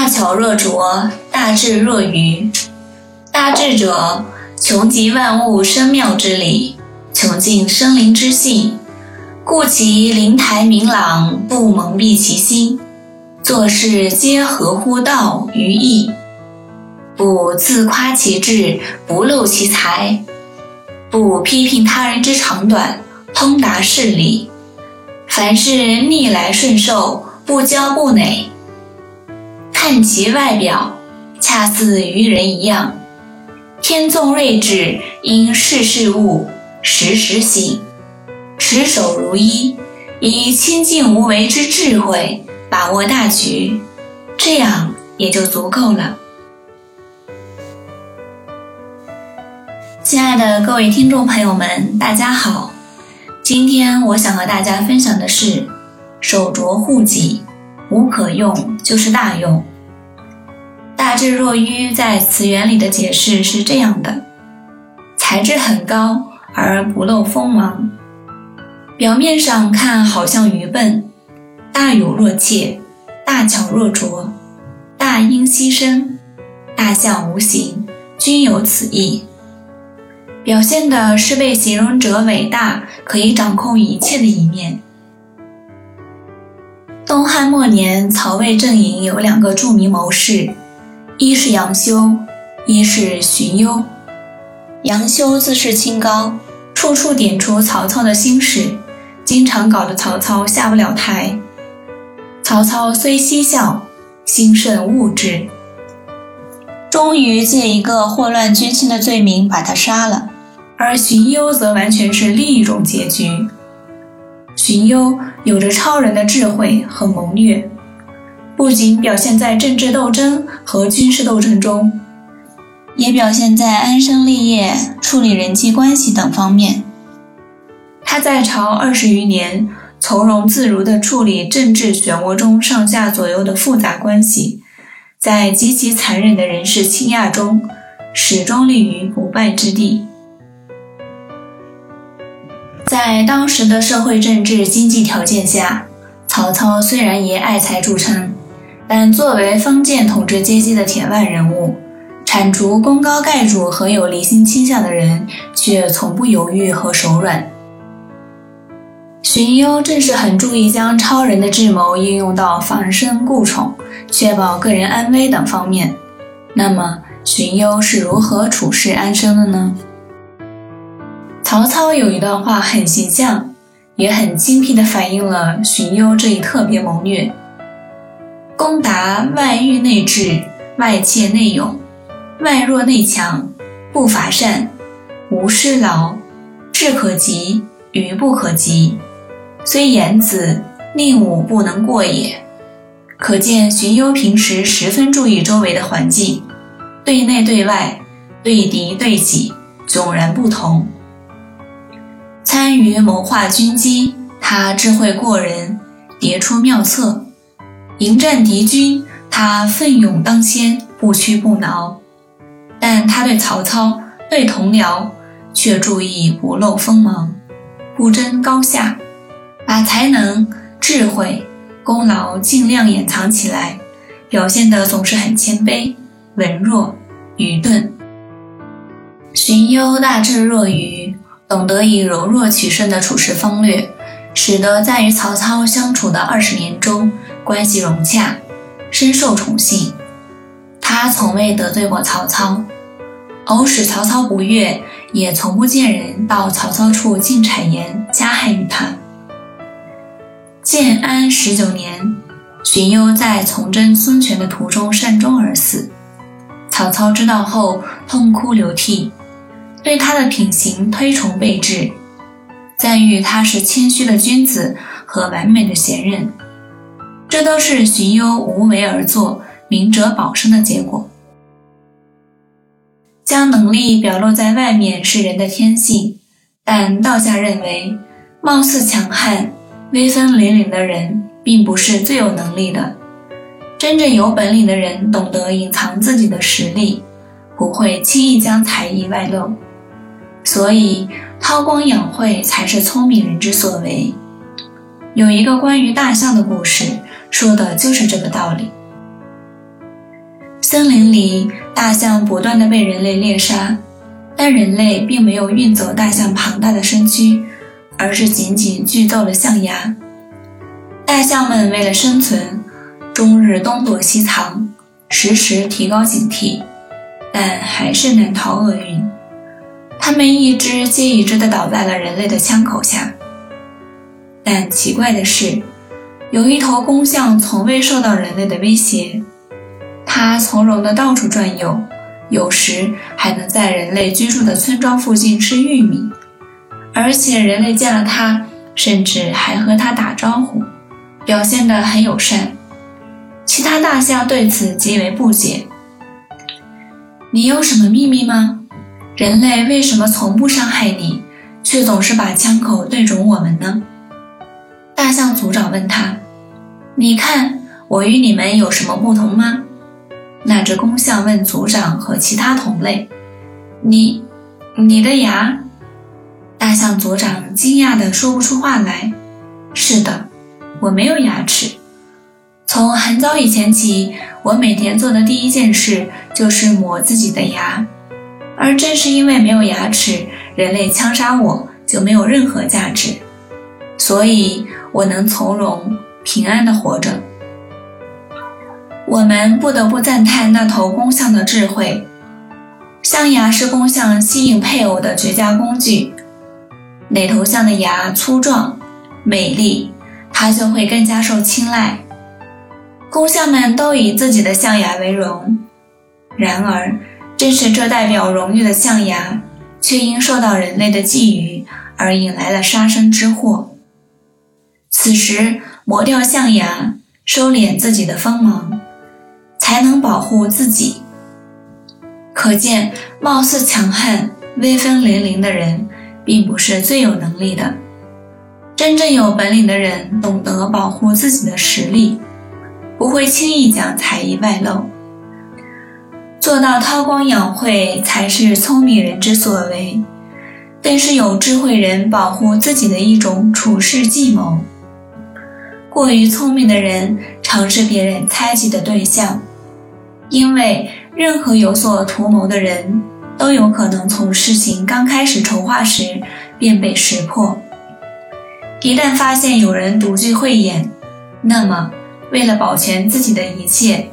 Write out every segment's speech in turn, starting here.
大巧若拙，大智若愚。大智者，穷极万物生妙之理，穷尽生灵之性，故其灵台明朗，不蒙蔽其心，做事皆合乎道于义，不自夸其智，不露其才，不批评他人之长短，通达事理。凡事逆来顺受，不骄不馁。看其外表，恰似愚人一样。天纵睿智，因事事悟，时时醒，持守如一，以清净无为之智慧把握大局，这样也就足够了。亲爱的各位听众朋友们，大家好。今天我想和大家分享的是“手镯护己，无可用就是大用”。大智若愚在词源里的解释是这样的：才智很高而不露锋芒，表面上看好像愚笨，大有若怯，大巧若拙，大音希声，大象无形，均有此意。表现的是被形容者伟大，可以掌控一切的一面。东汉末年，曹魏阵营有两个著名谋士，一是杨修，一是荀攸。杨修自视清高，处处点出曹操的心事，经常搞得曹操下不了台。曹操虽嬉笑，心甚恶之。终于借一个祸乱军心的罪名把他杀了，而荀攸则完全是另一种结局。荀攸有着超人的智慧和谋略，不仅表现在政治斗争和军事斗争中，也表现在安身立业、处理人际关系等方面。他在朝二十余年，从容自如地处理政治漩涡中上下左右的复杂关系。在极其残忍的人事倾轧中，始终立于不败之地。在当时的社会、政治、经济条件下，曹操虽然以爱才著称，但作为封建统治阶级的铁腕人物，铲除功高盖主和有离心倾向的人，却从不犹豫和手软。荀攸正是很注意将超人的智谋应用到防身固宠。确保个人安危等方面，那么荀攸是如何处世安生的呢？曹操有一段话很形象，也很精辟地反映了荀攸这一特别谋略：攻达外御内治，外切内勇，外弱内强，不伐善，无失劳，智可及，愚不可及，虽言子，宁武不能过也。可见荀攸平时十分注意周围的环境，对内对外，对敌对己，迥然不同。参与谋划军机，他智慧过人，迭出妙策；迎战敌军，他奋勇当先，不屈不挠。但他对曹操、对同僚，却注意不露锋芒，不争高下，把才能、智慧。功劳尽量掩藏起来，表现的总是很谦卑、文弱、愚钝。荀攸大智若愚，懂得以柔弱取胜的处事方略，使得在与曹操相处的二十年中关系融洽，深受宠幸。他从未得罪过曹操，偶使曹操不悦，也从不见人到曹操处进谗言加害于他。建安十九年，荀攸在从征孙权的途中善终而死。曹操知道后，痛哭流涕，对他的品行推崇备至，赞誉他是谦虚的君子和完美的贤人。这都是荀攸无为而作、明哲保身的结果。将能力表露在外面是人的天性，但道家认为，貌似强悍。威风凛凛的人并不是最有能力的，真正有本领的人懂得隐藏自己的实力，不会轻易将才艺外露，所以韬光养晦才是聪明人之所为。有一个关于大象的故事，说的就是这个道理。森林里，大象不断的被人类猎杀，但人类并没有运走大象庞大的身躯，而是仅仅锯走了象牙。大象们为了生存，终日东躲西藏，时时提高警惕，但还是难逃厄运。它们一只接一只地倒在了人类的枪口下。但奇怪的是，有一头公象从未受到人类的威胁，它从容地到处转悠，有时还能在人类居住的村庄附近吃玉米，而且人类见了它，甚至还和它打招呼，表现得很友善。其他大象对此极为不解：“你有什么秘密吗？”人类为什么从不伤害你，却总是把枪口对准我们呢？大象族长问他：“你看我与你们有什么不同吗？”那只公象问族长和其他同类：“你，你的牙？”大象族长惊讶地说不出话来：“是的，我没有牙齿。从很早以前起，我每天做的第一件事就是磨自己的牙。”而正是因为没有牙齿，人类枪杀我就没有任何价值，所以我能从容平安地活着。我们不得不赞叹那头公象的智慧。象牙是公象吸引配偶的绝佳工具。哪头象的牙粗壮、美丽，它就会更加受青睐。公象们都以自己的象牙为荣。然而。正是这代表荣誉的象牙，却因受到人类的觊觎而引来了杀身之祸。此时磨掉象牙，收敛自己的锋芒，才能保护自己。可见，貌似强悍、威风凛凛的人，并不是最有能力的。真正有本领的人，懂得保护自己的实力，不会轻易将才艺外露。做到韬光养晦，才是聪明人之所为，更是有智慧人保护自己的一种处事计谋。过于聪明的人，常是别人猜忌的对象，因为任何有所图谋的人，都有可能从事情刚开始筹划时便被识破。一旦发现有人独具慧眼，那么为了保全自己的一切，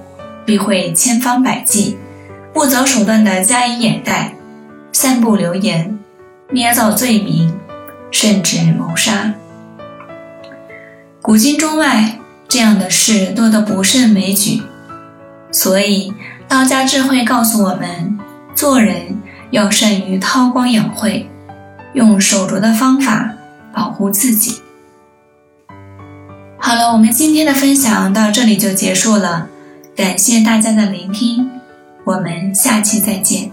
必会千方百计。不择手段地加以掩盖，散布流言，捏造罪名，甚至谋杀。古今中外，这样的事多得不胜枚举。所以，道家智慧告诉我们，做人要善于韬光养晦，用手镯的方法保护自己。好了，我们今天的分享到这里就结束了，感谢大家的聆听。我们下期再见。